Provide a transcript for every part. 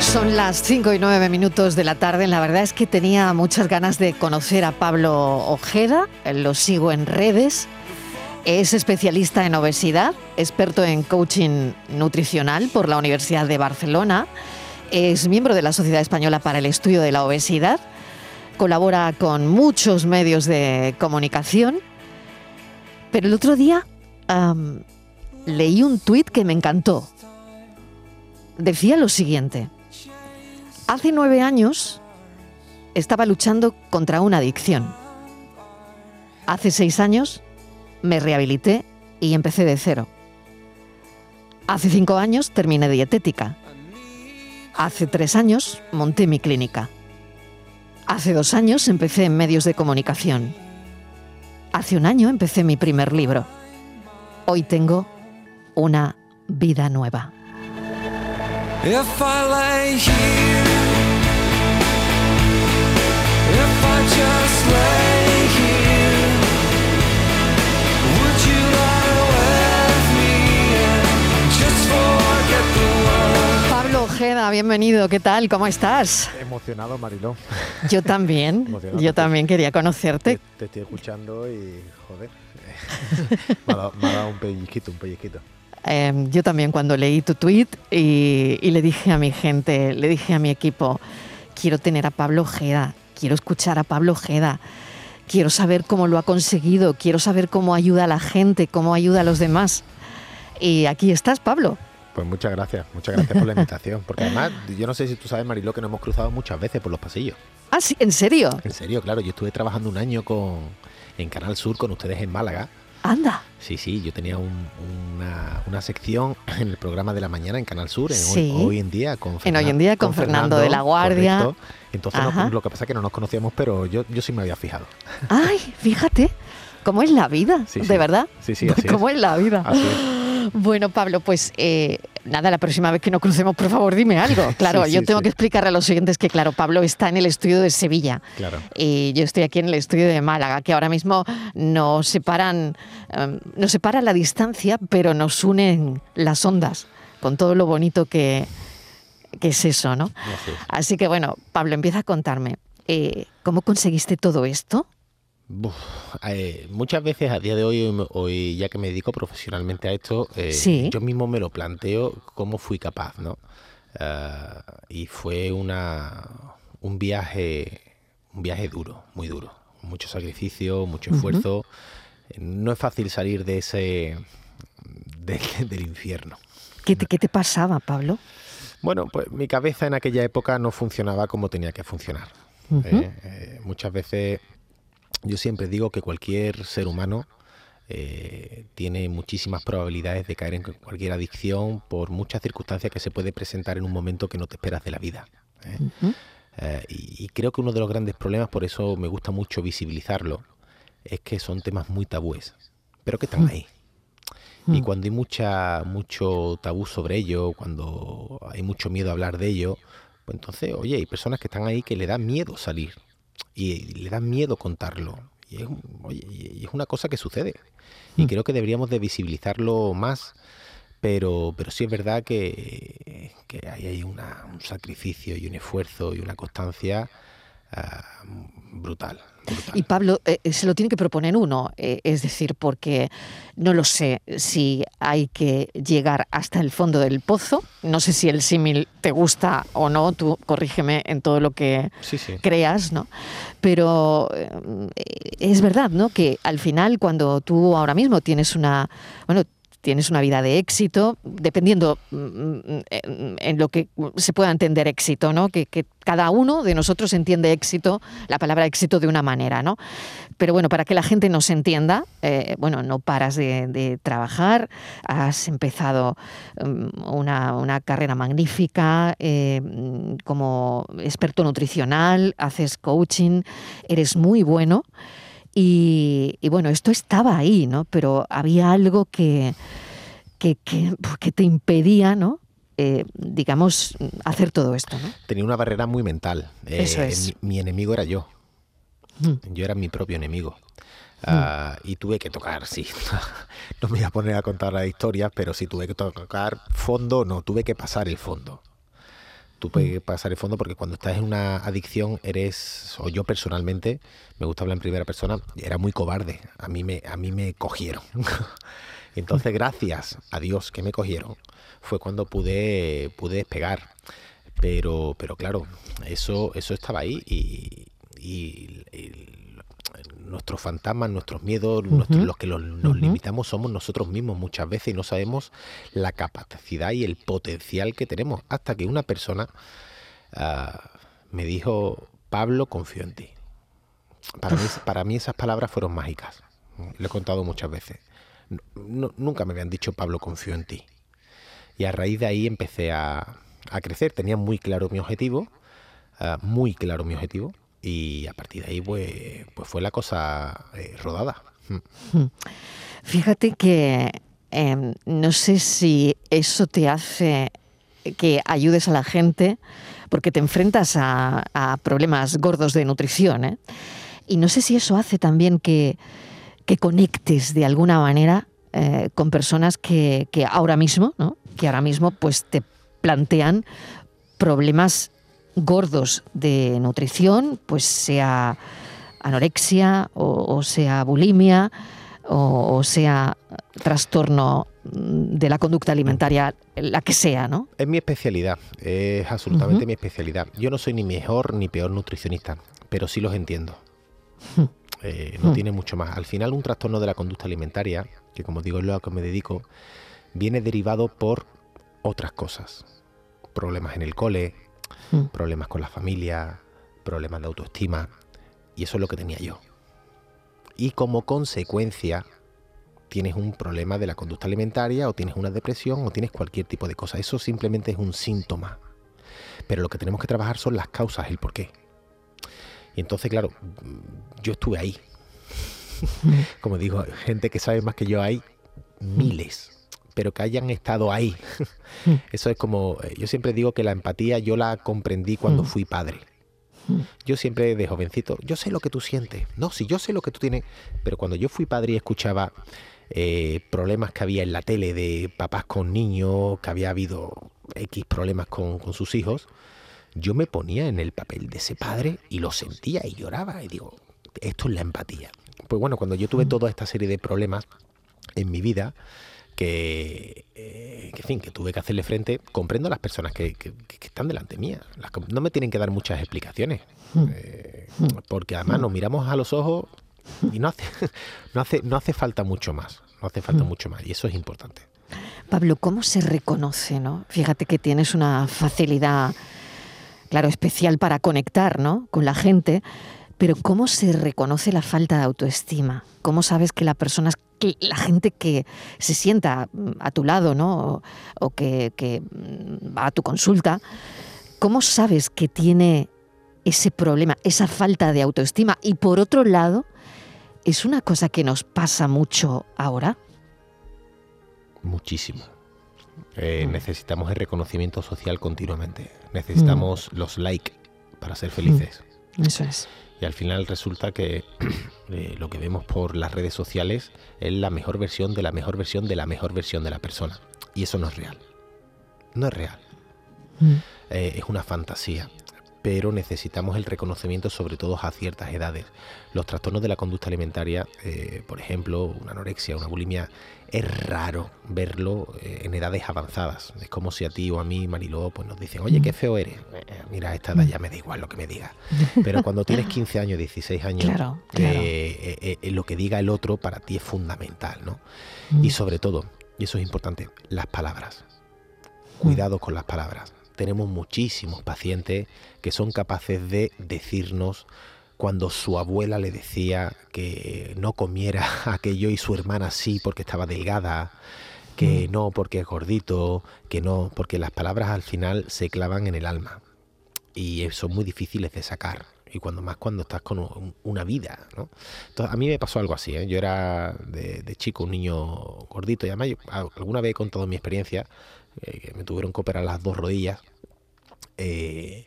Son las 5 y 9 minutos de la tarde. La verdad es que tenía muchas ganas de conocer a Pablo Ojeda. Lo sigo en redes. Es especialista en obesidad, experto en coaching nutricional por la Universidad de Barcelona. Es miembro de la Sociedad Española para el Estudio de la Obesidad. Colabora con muchos medios de comunicación. Pero el otro día leí un tuit que me encantó. Decía lo siguiente. Hace nueve años estaba luchando contra una adicción. Hace seis años me rehabilité y empecé de cero. Hace cinco años terminé dietética. Hace tres años monté mi clínica. Hace dos años empecé en medios de comunicación. Hace un año empecé mi primer libro. Hoy tengo una vida nueva. Ojeda, bienvenido. ¿Qué tal? ¿Cómo estás? Emocionado, Mariló. Yo también. Yo también quería conocerte. Te, te estoy escuchando y, joder, me, ha dado, me ha dado un pellizquito, un pellizquito. Eh, yo también cuando leí tu tweet y, y le dije a mi gente, le dije a mi equipo, quiero tener a Pablo Ojeda, quiero escuchar a Pablo Ojeda, quiero saber cómo lo ha conseguido, quiero saber cómo ayuda a la gente, cómo ayuda a los demás. Y aquí estás, Pablo. Pues muchas gracias, muchas gracias por la invitación. Porque además, yo no sé si tú sabes, Mariló, que nos hemos cruzado muchas veces por los pasillos. Ah, sí, ¿en serio? En serio, claro, yo estuve trabajando un año con, en Canal Sur con ustedes en Málaga. Anda. Sí, sí, yo tenía un- una, una sección en el programa de la mañana en Canal Sur, en Sí. hoy, Hoy en día con En Hoy en Día con Fernando de la Guardia. correcto. Entonces no- lo que pasa es que no nos conocíamos, pero yo, yo sí me había fijado. Ay, fíjate, cómo es la vida, Sí, de sí. verdad. Sí, sí, así cómo es. es la vida. Así es. Bueno, Pablo, pues eh, nada, la próxima vez que nos crucemos, por favor, dime algo. Claro, Sí, yo sí, tengo sí. que explicarle a los siguientes que, claro, Pablo está en el estudio de Sevilla. Claro. Y yo estoy aquí en el estudio de Málaga, que ahora mismo nos separan, em, nos separa la distancia, pero nos unen las ondas, con todo lo bonito que, que es eso, ¿no? Así es. Así que bueno, Pablo, empieza a contarme, eh, ¿cómo conseguiste todo esto? Eh, muchas veces a día de hoy, hoy, ya que me dedico profesionalmente a esto, eh, Sí. yo mismo me lo planteo cómo fui capaz, ¿no? Ah, y fue una, un viaje, un viaje duro, muy duro, mucho sacrificio, mucho esfuerzo. Eh, No es fácil salir de ese de- del infierno. ¿Qué te, qué te pasaba, Pablo? Bueno, pues mi cabeza en aquella época no funcionaba como tenía que funcionar. Eh, eh, muchas veces Yo siempre digo que cualquier ser humano eh, tiene muchísimas probabilidades de caer en cualquier adicción por muchas circunstancias que se puede presentar en un momento que no te esperas de la vida. ¿eh? Eh, y, y creo que uno de los grandes problemas, por eso me gusta mucho visibilizarlo, es que son temas muy tabúes, pero que están ahí. Y cuando hay mucha, mucho tabú sobre ello, cuando hay mucho miedo a hablar de ello, pues entonces, oye, hay personas que están ahí que le da miedo salir y le da miedo contarlo. Y es, oye, y es una cosa que sucede. Y creo que deberíamos de visibilizarlo más, pero, pero sí es verdad que, que ahí hay una- un sacrificio y un esfuerzo y una constancia ah, brutal. brutal. Y Pablo, eh, eh, se lo tiene que proponer uno, eh, es decir, porque no lo sé si hay que llegar hasta el fondo del pozo. No sé si el símil te gusta o no, tú corrígeme en todo lo que Sí, sí. creas, ¿no? Pero eh, es verdad, ¿no? Que al final, cuando tú ahora mismo tienes una, bueno, tienes una vida de éxito, dependiendo mm, mm, en en lo que se pueda entender éxito, ¿no? Que, cada uno de nosotros entiende éxito, la palabra éxito de una manera, ¿no? Pero bueno, para que la gente nos entienda, eh, bueno, no paras de, trabajar, has empezado mm, una, una carrera magnífica eh, mm, como experto nutricional, haces coaching, eres muy bueno. Y, y bueno, esto estaba ahí, ¿no? Pero había algo que, que, que- que te impedía, ¿no? Eh, digamos, hacer todo esto, ¿no? Tenía una barrera muy mental. Eh, Eso es. Mi, mi enemigo era yo. Mm. Yo era mi propio enemigo. Ah, y tuve que tocar, sí. no me voy a poner a contar las historias, pero sí tuve que tocar fondo, no, tuve que pasar el fondo. Tuve que pasar el fondo porque cuando estás en una adicción eres, o yo personalmente, me gusta hablar en primera persona, era muy cobarde. A mí me, a mí me cogieron. Entonces, gracias a Dios que me cogieron, fue cuando pude, pude despegar. Pero, pero claro, eso, eso estaba ahí y nuestros fantasmas, nuestros miedos, nuestros- los que los- nos limitamos somos nosotros mismos muchas veces y no sabemos la capacidad y el potencial que tenemos. Hasta que una persona ah, me dijo, Pablo, confío en ti. Para mí, para mí esas palabras fueron mágicas. Lo he contado muchas veces. No- nunca me habían dicho, Pablo, confío en ti. Y a raíz de ahí empecé a, a crecer. Tenía muy claro mi objetivo, ah, muy claro mi objetivo. Y a partir de ahí, pues, pues fue la cosa eh, rodada. Mm. Fíjate que em, no sé si eso te hace que ayudes a la gente, porque te enfrentas a, a problemas gordos de nutrición, ¿eh? Y no sé si eso hace también que, que conectes de alguna manera eh, con personas que, que ahora mismo, ¿no? Que ahora mismo pues te plantean problemas gordos de nutrición, pues sea anorexia o, o sea bulimia o, o sea trastorno de la conducta alimentaria, la que sea, ¿no? Es mi especialidad, es absolutamente mi especialidad. Yo no soy ni mejor ni peor nutricionista, pero sí los entiendo. Eh, no tiene mucho más. Al final, un trastorno de la conducta alimentaria, que como digo es lo a que me dedico, viene derivado por otras cosas. Problemas en el cole, Mm. problemas con la familia, problemas de autoestima. Y eso es lo que tenía yo. Y como consecuencia, tienes un problema de la conducta alimentaria o tienes una depresión o tienes cualquier tipo de cosa. Eso simplemente es un síntoma. Pero lo que tenemos que trabajar son las causas, el porqué. Y entonces, claro, mm, yo estuve ahí. Como digo, gente que sabe más que yo hay miles, pero que hayan estado ahí. Eso es como, eh, yo siempre digo que la empatía yo la comprendí cuando fui padre. Yo siempre de jovencito, yo sé lo que tú sientes. No, si yo sé lo que tú tienes, pero cuando yo fui padre y escuchaba eh, problemas que había en la tele de papás con niños, que había habido X problemas con, con sus hijos, yo me ponía en el papel de ese padre y lo sentía y lloraba y digo, esto es la empatía. Pues bueno, cuando yo tuve toda esta serie de problemas en mi vida, que, eh, que, en fin, que tuve que hacerle frente, comprendo a las personas que, que- que están delante mía. Las no me tienen que dar muchas explicaciones, eh, porque además nos miramos a los ojos y no hace, no hace, no hace falta mucho más, no hace falta mucho más, y eso es importante. Pablo, ¿cómo se reconoce, no? Fíjate que tienes una facilidad, claro, especial para conectar, ¿no? Con la gente. Pero ¿cómo se reconoce la falta de autoestima? ¿Cómo sabes que la persona, la gente que se sienta mm, a tu lado, ¿no? O, o que, que, mm, va a tu consulta, ¿cómo sabes que tiene ese problema, esa falta de autoestima? Y por otro lado, ¿es una cosa que nos pasa mucho ahora? Muchísimo. Eh, necesitamos el reconocimiento social continuamente. Necesitamos los likes para ser felices. Eso es. Y al final resulta que eh, lo que vemos por las redes sociales es la mejor versión de la mejor versión de la mejor versión de la persona. Y eso no es real. No es real. Mm. Eh, es una fantasía. Pero necesitamos el reconocimiento sobre todo a ciertas edades. Los trastornos de la conducta alimentaria, eh, por ejemplo, una anorexia, una bulimia, es raro verlo eh, en edades avanzadas. Es como si a ti o a mí, Mariló, pues nos dicen, oye, qué feo eres. Eh, mira, a esta edad ya me da igual lo que me diga. Pero cuando tienes 15 años, 16 años, Claro, claro. lo que diga el otro para ti es fundamental, ¿no? Mm. Y sobre todo, y eso es importante, las palabras. Cuidado con las palabras. Tenemos muchísimos pacientes que son capaces de decirnos cuando su abuela le decía que no comiera aquello y su hermana sí porque estaba delgada, que no porque es gordito, que no, porque las palabras al final se clavan en el alma y son muy difíciles de sacar. Y cuando más cuando estás con un- una vida, ¿no? Entonces, a mí me pasó algo así, ¿eh? Yo era de, de chico un niño gordito y además yo, alguna vez he contado mi experiencia, eh, que me tuvieron que operar las dos rodillas. Eh,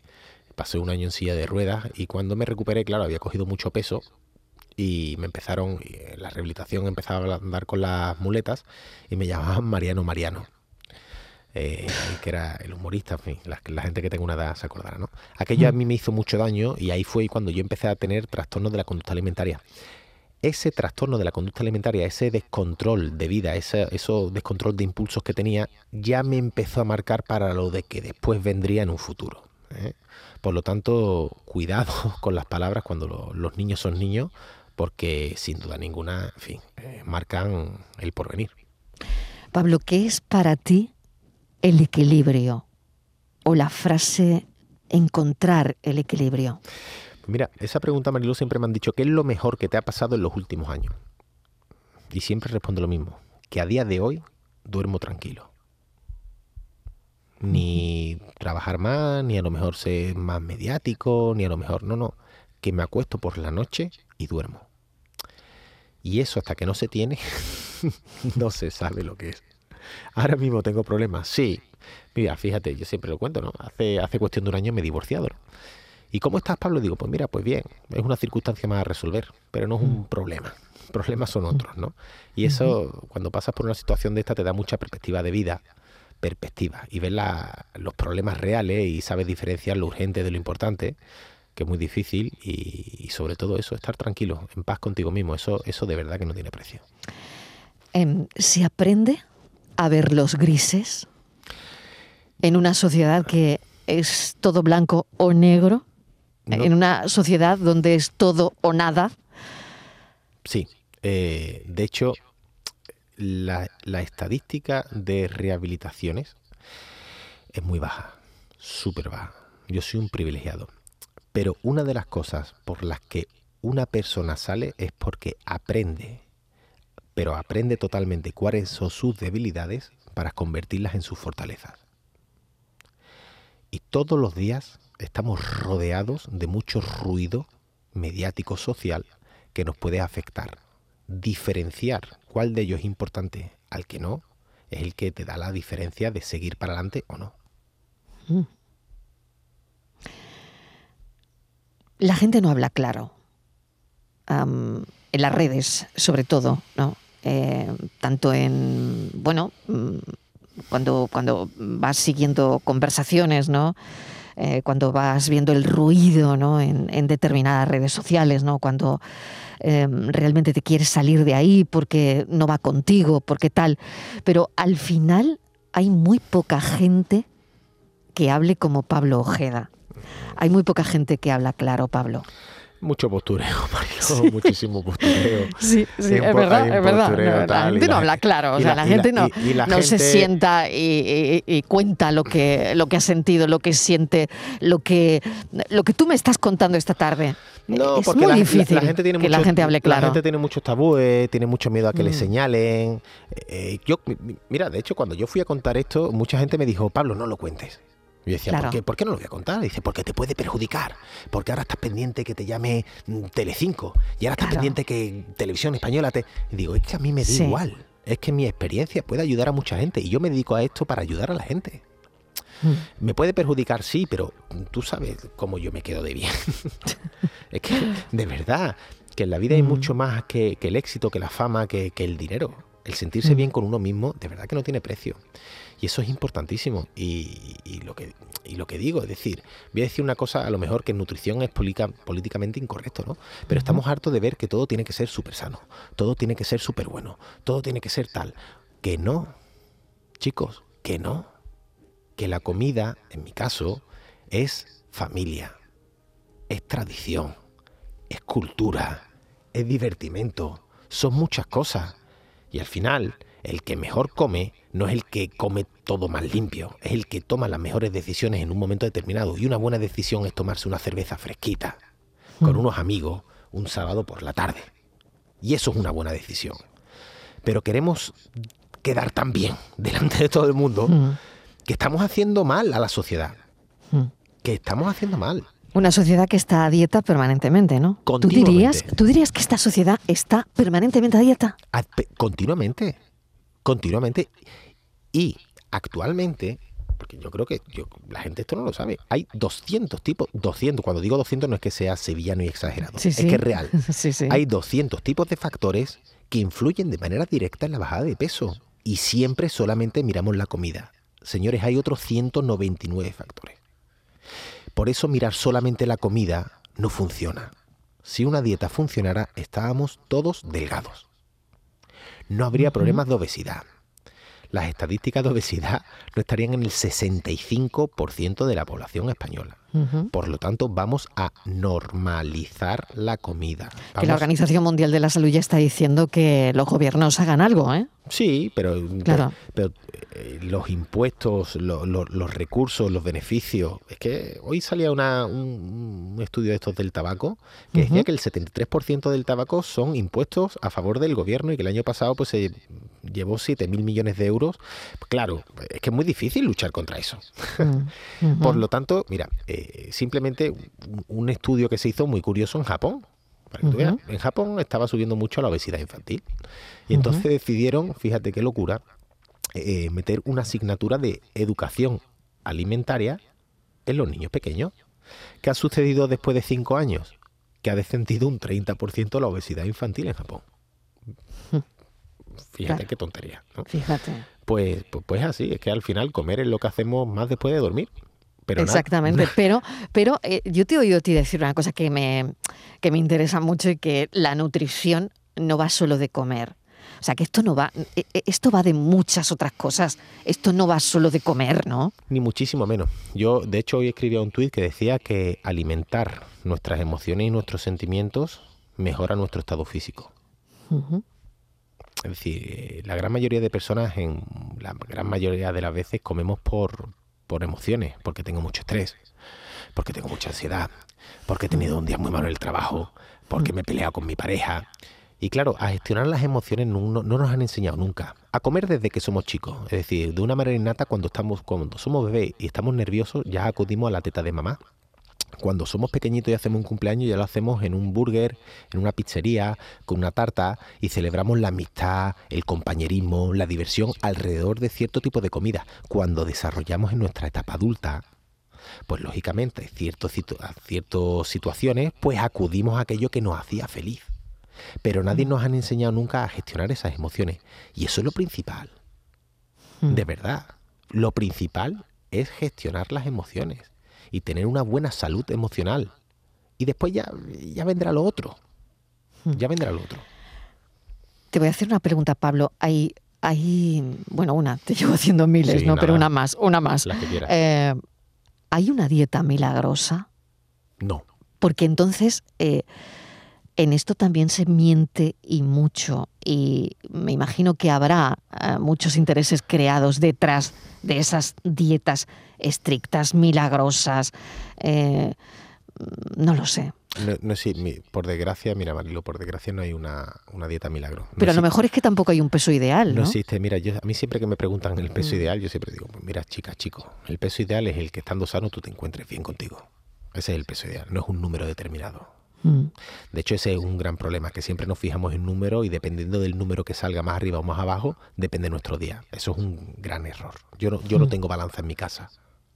pasé un año en silla de ruedas y cuando me recuperé, claro, había cogido mucho peso y me empezaron, en la rehabilitación empezaba a andar con las muletas y me llamaban Mariano Mariano. eh, que era el humorista, en fin, la, la gente que tenga una edad se acordará, ¿no? Aquello a mí me hizo mucho daño y ahí fue cuando yo empecé a tener trastornos de la conducta alimentaria. Ese trastorno de la conducta alimentaria, ese descontrol de vida, ese, eso descontrol de impulsos que tenía, ya me empezó a marcar para lo de que después vendría en un futuro. ¿eh? Por lo tanto, cuidado con las palabras cuando lo- los niños son niños, porque sin duda ninguna, en fin, eh, marcan el porvenir. Pablo, ¿qué es para ti el equilibrio? O la frase encontrar el equilibrio. Mira, esa pregunta, Marilu, siempre me han dicho, ¿qué es lo mejor que te ha pasado en los últimos años? Y siempre respondo lo mismo, que a día de hoy duermo tranquilo. Ni trabajar más, ni a lo mejor ser más mediático, ni a lo mejor, no, no, que me acuesto por la noche y duermo. Y eso hasta que no se tiene, no se sabe lo que es. Ahora mismo tengo problemas, sí. Mira, fíjate, yo siempre lo cuento, ¿no? Hace, hace cuestión de un año me he divorciado. ¿Y cómo estás, Pablo? Digo, pues mira, pues bien, es una circunstancia más a resolver, pero no es un problema. Problemas son otros, ¿no? Y eso, cuando pasas por una situación de esta, te da mucha perspectiva de vida, perspectiva, y ves la- los problemas reales y sabes diferenciar lo urgente de lo importante, que es muy difícil, y, y sobre todo eso, estar tranquilo, en paz contigo mismo, eso, eso de verdad que no tiene precio. Em, ¿Se aprende a ver los grises en una sociedad que es todo blanco o negro? No. En una sociedad donde es todo o nada. Sí, eh, de hecho, la, la estadística de rehabilitaciones es muy baja, súper baja. Yo soy un privilegiado. Pero una de las cosas por las que una persona sale es porque aprende, pero aprende totalmente cuáles son sus debilidades para convertirlas en sus fortalezas. Y todos los días estamos rodeados de mucho ruido mediático social que nos puede afectar. Diferenciar cuál de ellos es importante al que no es el que te da la diferencia de seguir para adelante o no. La gente no habla claro. En las redes, sobre todo, ¿no? Eh, tanto en, bueno, mm, cuando, cuando vas siguiendo conversaciones, ¿no? Eh, cuando vas viendo el ruido, ¿no? En, determinadas redes sociales, ¿no? Cuando eh, realmente te quieres salir de ahí porque no va contigo, porque tal. Pero al final hay muy poca gente que hable como Pablo Ojeda. Hay muy poca gente que habla claro, Pablo. Mucho postureo, Mariló, muchísimo postureo. Sí, sí, es verdad, es verdad. postureo no, la tal, gente no la habla claro, o sea, la- la, la- gente no, y- y la no se sienta y, cuenta lo que, lo que ha sentido, lo que siente, lo que, lo que tú me estás contando esta tarde. No, es porque muy la, la- difícil la gente tiene que la mucho- gente hable claro. La gente tiene muchos tabúes, tiene mucho miedo a que le Mm. señalen. Eh, yo, mi- mi- mira, de hecho, cuando yo fui a contar esto, mucha gente me dijo, Pablo, no lo cuentes. Yo decía, Claro. ¿por, qué? ¿por qué no lo voy a contar? Dice, porque te puede perjudicar. Porque ahora estás pendiente que te llame mm, Telecinco. Y ahora estás Claro. pendiente que Televisión Española te... Y digo, es que a mí me da Sí. igual. Es que mi experiencia puede ayudar a mucha gente. Y yo me dedico a esto para ayudar a la gente. Mm. Me puede perjudicar, sí, pero tú sabes cómo yo me quedo de bien. es que, de verdad, que en la vida hay Mm. mucho más que, que el éxito, que la fama, que, que el dinero. El sentirse Mm. bien con uno mismo, de verdad que no tiene precio. Y eso es importantísimo. Y, y lo que, y lo que digo, es decir, voy a decir una cosa, a lo mejor que en nutrición es polica- políticamente incorrecto, ¿no? Pero estamos hartos de ver que todo tiene que ser súper sano, todo tiene que ser súper bueno, todo tiene que ser tal. Que no, chicos, que no que la comida, en mi caso, es familia, es tradición, es cultura, es divertimento, son muchas cosas. Y al final, el que mejor come no es el que come todo más limpio, es el que toma las mejores decisiones en un momento determinado. Y una buena decisión es tomarse una cerveza fresquita con Mm. unos amigos un sábado por la tarde. Y eso es una buena decisión. Pero queremos quedar tan bien delante de todo el mundo Mm. que estamos haciendo mal a la sociedad. Mm. Que estamos haciendo mal. Una sociedad que está a dieta permanentemente, ¿no? ¿Tú dirías, ¿Tú dirías que esta sociedad está permanentemente a dieta? A- pe- Continuamente. Continuamente. Y actualmente, porque yo creo que yo- la gente esto no lo sabe, hay 200 tipos, 200, cuando digo 200 no es que sea sevillano y exagerado, Sí, es que es real. Sí. Hay 200 tipos de factores que influyen de manera directa en la bajada de peso. Y siempre solamente miramos la comida. Señores, hay otros 199 factores. Por eso mirar solamente la comida no funciona. Si una dieta funcionara, estábamos todos delgados. No habría problemas de obesidad. Las estadísticas de obesidad no estarían en el 65% de la población española. Por lo tanto, vamos a normalizar la comida. Que la Vamos- Organización Mundial de la Salud ya está diciendo que los gobiernos hagan algo, ¿eh? Sí, pero, Claro. pero, eh, los impuestos, lo- lo- los recursos, los beneficios. Es que hoy salía una- un, un estudio de estos del tabaco que decía que el 73% del tabaco son impuestos a favor del gobierno y que el año pasado pues se llevó 7 mil millones de euros. Claro, es que es muy difícil luchar contra eso. Mm. Por lo tanto, mira, eh, simplemente un, estudio que se hizo muy curioso en Japón. Para que tú veas. Ujú. En Japón estaba subiendo mucho la obesidad infantil. Y entonces decidieron, fíjate qué locura, eh, meter una asignatura de educación alimentaria en los niños pequeños. ¿Qué ha sucedido después de cinco años? Que ha descendido un 30% la obesidad infantil en Japón. Fíjate Claro. qué tontería. ¿no? Fíjate. Pues, pues, pues así, es que al final comer es lo que hacemos más después de dormir. Pero Exactamente, pero, pero eh, yo te he oído a ti decir una cosa que me, que me interesa mucho y que la nutrición no va solo de comer. O sea, que esto no va, eh, eh, esto va de muchas otras cosas. Esto no va solo de comer, ¿no? Ni muchísimo menos. Yo, de hecho, hoy escribía un tuit que decía que alimentar nuestras emociones y nuestros sentimientos mejora nuestro estado físico. Es decir, la gran mayoría de personas, en la gran mayoría de las veces, comemos por, por emociones, porque tengo mucho estrés, porque tengo mucha ansiedad, porque he tenido un día muy malo en el trabajo, porque me he peleado con mi pareja. Y claro, a gestionar las emociones no, no- no nos han enseñado nunca. A comer desde que somos chicos. Es decir, de una manera innata, cuando, estamos, cuando somos bebés y estamos nerviosos, ya acudimos a la teta de mamá. Cuando somos pequeñitos y hacemos un cumpleaños, ya lo hacemos en un burger, en una pizzería, con una tarta y celebramos la amistad, el compañerismo, la diversión alrededor de cierto tipo de comida. Cuando desarrollamos en nuestra etapa adulta, pues lógicamente, situ- a ciertas situaciones, pues acudimos a aquello que nos hacía feliz. Pero nadie nos han enseñado nunca a gestionar esas emociones. Y eso es lo principal. De verdad. Lo principal es gestionar las emociones y tener una buena salud emocional. Y después ya, ya vendrá lo otro. Ya vendrá lo otro. Te voy a hacer una pregunta, Pablo. Hay, hay, bueno, una, te llevo haciendo miles, Sí, ¿no? Pero una más, una más. Las que quieras. Eh, ¿Hay una dieta milagrosa? No. Porque entonces eh, en esto también se miente y mucho. Y me imagino que habrá eh, muchos intereses creados detrás de esas dietas estrictas, milagrosas. eh, no lo sé. no, no sí, mi- por desgracia, mira, Marilo, por desgracia no hay una, una dieta milagro. No Pero a lo mejor es que tampoco hay un peso ideal, No ¿no? existe, mira, yo, a mí siempre que me preguntan el peso Mm. ideal, yo siempre digo, pues mira, chica, chico, el peso ideal es el que estando sano tú te encuentres bien contigo. Ese es el peso ideal, no es un número determinado. Mm. De hecho, ese es un gran problema, que siempre nos fijamos en número y dependiendo del número que salga más arriba o más abajo, depende nuestro día. Eso es un gran error. Yo no, yo no Mm. tengo balanza en mi casa.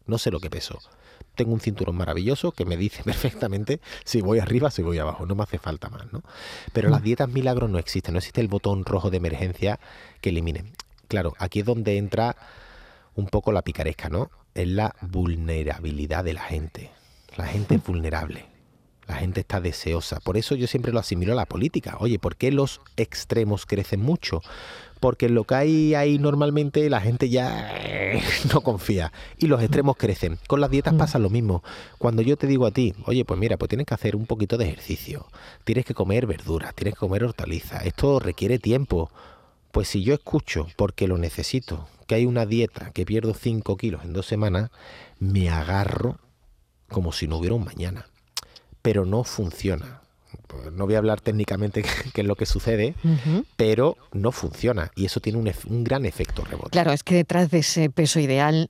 No sé lo que peso. Tengo un cinturón maravilloso que me dice perfectamente si voy arriba o si voy abajo. No me hace falta más, ¿no? Pero las dietas milagros no existen. No existe el botón rojo de emergencia que elimine. Claro, aquí es donde entra un poco la picaresca, ¿no? Es la vulnerabilidad de la gente. La gente es vulnerable. La gente está deseosa. Por eso yo siempre lo asimilo a la política. Oye, ¿por qué los extremos crecen mucho? Porque en lo que hay ahí normalmente la gente ya eh, no confía. Y los extremos crecen. Con las dietas pasa lo mismo. Cuando yo te digo a ti, oye, pues mira, pues tienes que hacer un poquito de ejercicio. Tienes que comer verduras, tienes que comer hortalizas. Esto requiere tiempo. Pues si yo escucho, porque lo necesito, que hay una dieta que pierdo 5 kilos en dos semanas, me agarro como si no hubiera un mañana. Pero no funciona. Pues no voy a hablar técnicamente qué es lo que sucede, pero no funciona. Y eso tiene un, gran efecto rebote. Claro, es que detrás de ese peso ideal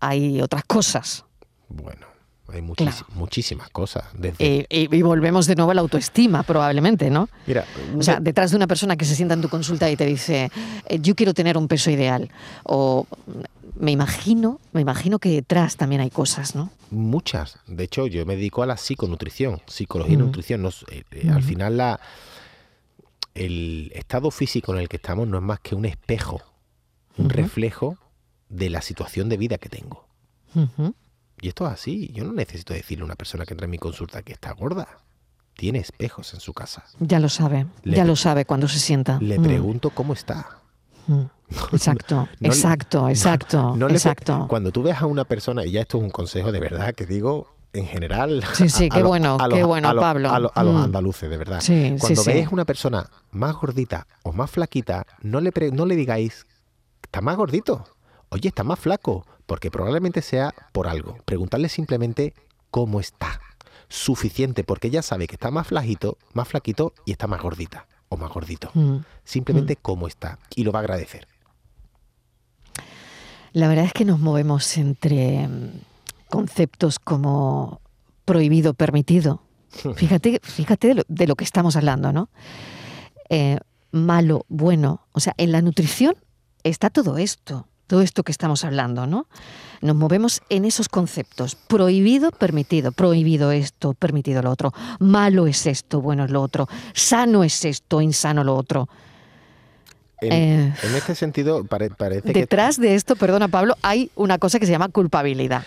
hay otras cosas. Bueno, hay muchis- Claro. muchísimas cosas. Desde, Eh, y, y volvemos de nuevo a la autoestima, probablemente, ¿no? mira, O sea, una- detrás de una persona que se sienta en tu consulta y te dice, eh, yo quiero tener un peso ideal. O me imagino, me imagino que detrás también hay cosas, ¿no? Muchas. De hecho, yo me dedico a la psiconutrición, psicología y Ujú. nutrición. No eh, eh, Al Ujú. final, la, el estado físico en el que estamos no es más que un espejo, un reflejo de la situación de vida que tengo. Y esto es así. Yo no necesito decirle a una persona que entra en mi consulta que está gorda. Tiene espejos en su casa. Ya lo sabe, Le- ya lo sabe cuando se sienta. Le Mm, pregunto cómo está. mm. Exacto, no exacto, exacto, No exacto. Cuando tú ves a una persona, y ya esto es un consejo de verdad que digo en general. Sí, sí, a- qué bueno, los- qué bueno, a los- Pablo. A, los- a los Mm. andaluces, de verdad. Sí, Cuando sí. veis una persona más gordita o más flaquita, no le, pre- no le digáis, está más gordito. Oye, está más flaco. Porque probablemente sea por algo. Preguntarle simplemente cómo está. Suficiente, porque ella sabe que está más flajito, más flaquito y está más gordita o más gordito. Mm. Simplemente cómo está. Y lo va a agradecer. La verdad es que nos movemos entre mm, conceptos como prohibido, permitido. Fíjate, fíjate de lo, de lo que estamos hablando, ¿no? Eh, malo, bueno. O sea, en la nutrición está todo esto, todo esto que estamos hablando, ¿no? Nos movemos en esos conceptos. Prohibido, permitido. Prohibido esto, permitido lo otro. Malo es esto, bueno es lo otro. Sano es esto, insano lo otro. En, Eh, en este sentido, pare- parece que Detrás de esto, perdona Pablo, hay una cosa que se llama culpabilidad.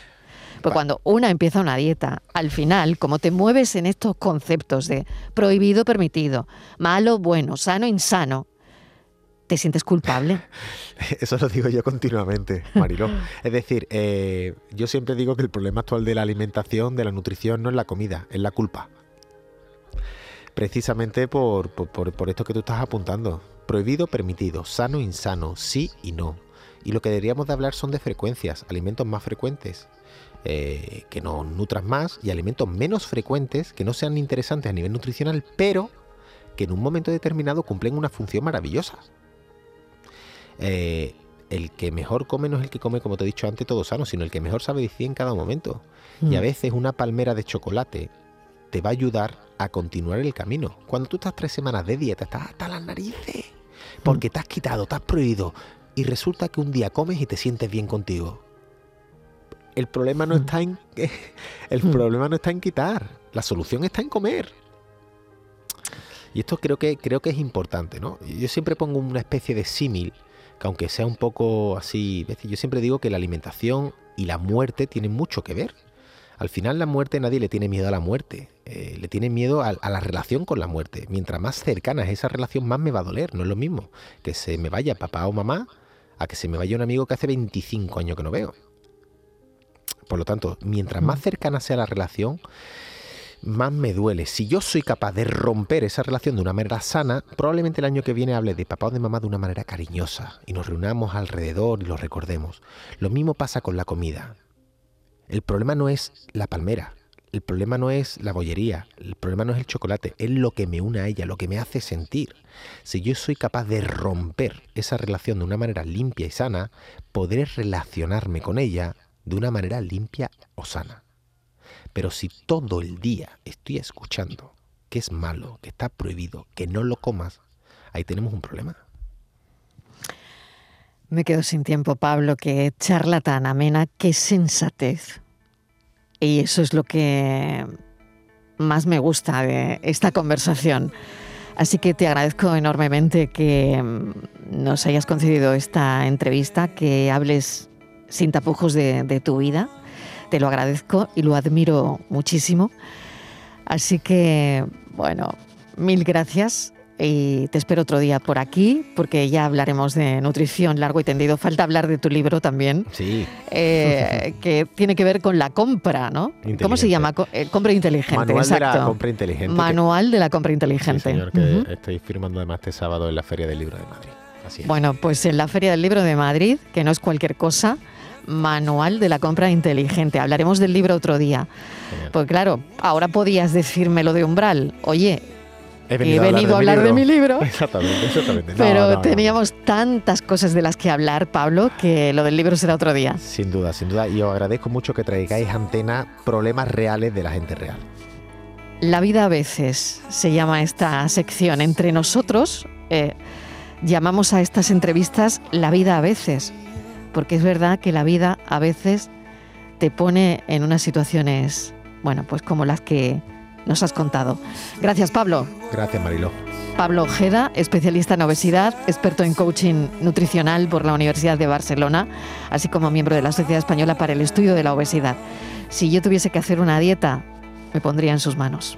Pues cuando una empieza una dieta, al final, como te mueves en estos conceptos de prohibido, permitido, malo, bueno, sano, insano, te sientes culpable. Eso lo digo yo continuamente, Mariló. Es decir, eh, yo siempre digo que el problema actual de la alimentación, de la nutrición, no es la comida, es la culpa. Precisamente por, por- por esto que tú estás apuntando. Prohibido, permitido, sano, insano, sí y no. Y lo que deberíamos de hablar son de frecuencias, alimentos más frecuentes eh, que nos nutran más y alimentos menos frecuentes que no sean interesantes a nivel nutricional, pero que en un momento determinado cumplen una función maravillosa. Eh, el que mejor come no es el que come, como te he dicho antes, todo sano, sino el que mejor sabe decir en cada momento. Y a Mm. veces una palmera de chocolate te va a ayudar a continuar el camino. Cuando tú estás tres semanas de dieta, estás hasta las narices. Porque te has quitado, te has prohibido. Y resulta que un día comes y te sientes bien contigo. El problema no Mm. está en. El Mm. problema no está en quitar. La solución está en comer. Y esto creo que, creo que es importante, ¿no? Yo siempre pongo una especie de símil, que aunque sea un poco así, yo siempre digo que la alimentación y la muerte tienen mucho que ver. Al final la muerte, nadie le tiene miedo a la muerte, eh, le tiene miedo a, a la relación con la muerte. Mientras más cercana es esa relación, más me va a doler. No es lo mismo que se me vaya papá o mamá a que se me vaya un amigo que hace 25 años que no veo. Por lo tanto, mientras más cercana sea la relación, más me duele. Si yo soy capaz de romper esa relación de una manera sana, probablemente el año que viene hable de papá o de mamá de una manera cariñosa y nos reunamos alrededor y los recordemos. Lo mismo pasa con la comida. El problema no es la palmera. el problema no es la bollería, el problema no es el chocolate, es lo que me une a ella, lo que me hace sentir. Si yo soy capaz de romper esa relación de una manera limpia y sana, podré relacionarme con ella de una manera limpia o sana. Pero si todo el día estoy escuchando que es malo, que está prohibido, que no lo comas, ahí tenemos un problema. Me quedo sin tiempo, Pablo, que charla tan amena, qué sensatez. Y eso es lo que más me gusta de esta conversación. Así que te agradezco enormemente que mm, nos hayas concedido esta entrevista, que hables sin tapujos de, de tu vida. Te lo agradezco y lo admiro muchísimo. Así que, bueno, mil gracias y te espero otro día por aquí, porque ya hablaremos de nutrición largo y tendido. Falta hablar de tu libro también, Sí. eh, que tiene que ver con la compra, ¿no? ¿Cómo se llama? Eh, compra inteligente, Manual de la compra inteligente. que- Manual de la compra Sí, inteligente. señor, que Ujú. estoy firmando además este sábado en la Feria del Libro de Madrid. Así es. Bueno, pues en la Feria del Libro de Madrid, que no es cualquier cosa, Manual de la compra inteligente. Hablaremos del libro otro día. Genial. Pues claro, ahora podías decirme lo de umbral. Oye, He he venido a hablar de mi libro. Exactamente, exactamente. No, Pero no, no, no. teníamos tantas cosas de las que hablar, Pablo, que lo del libro será otro día. Sin duda, sin duda. Y os agradezco mucho que traigáis antena problemas reales de la gente real. La vida a veces se llama esta sección. Entre nosotros eh, llamamos a estas entrevistas la vida a veces, porque es verdad que la vida a veces te pone en unas situaciones, bueno, pues como las que nos has contado. Gracias, Pablo. Gracias, Mariló. Pablo Ojeda, especialista en obesidad, experto en coaching nutricional por la Universidad de Barcelona, así como miembro de la Sociedad Española para el Estudio de la Obesidad. Si yo tuviese que hacer una dieta, me pondría en sus manos.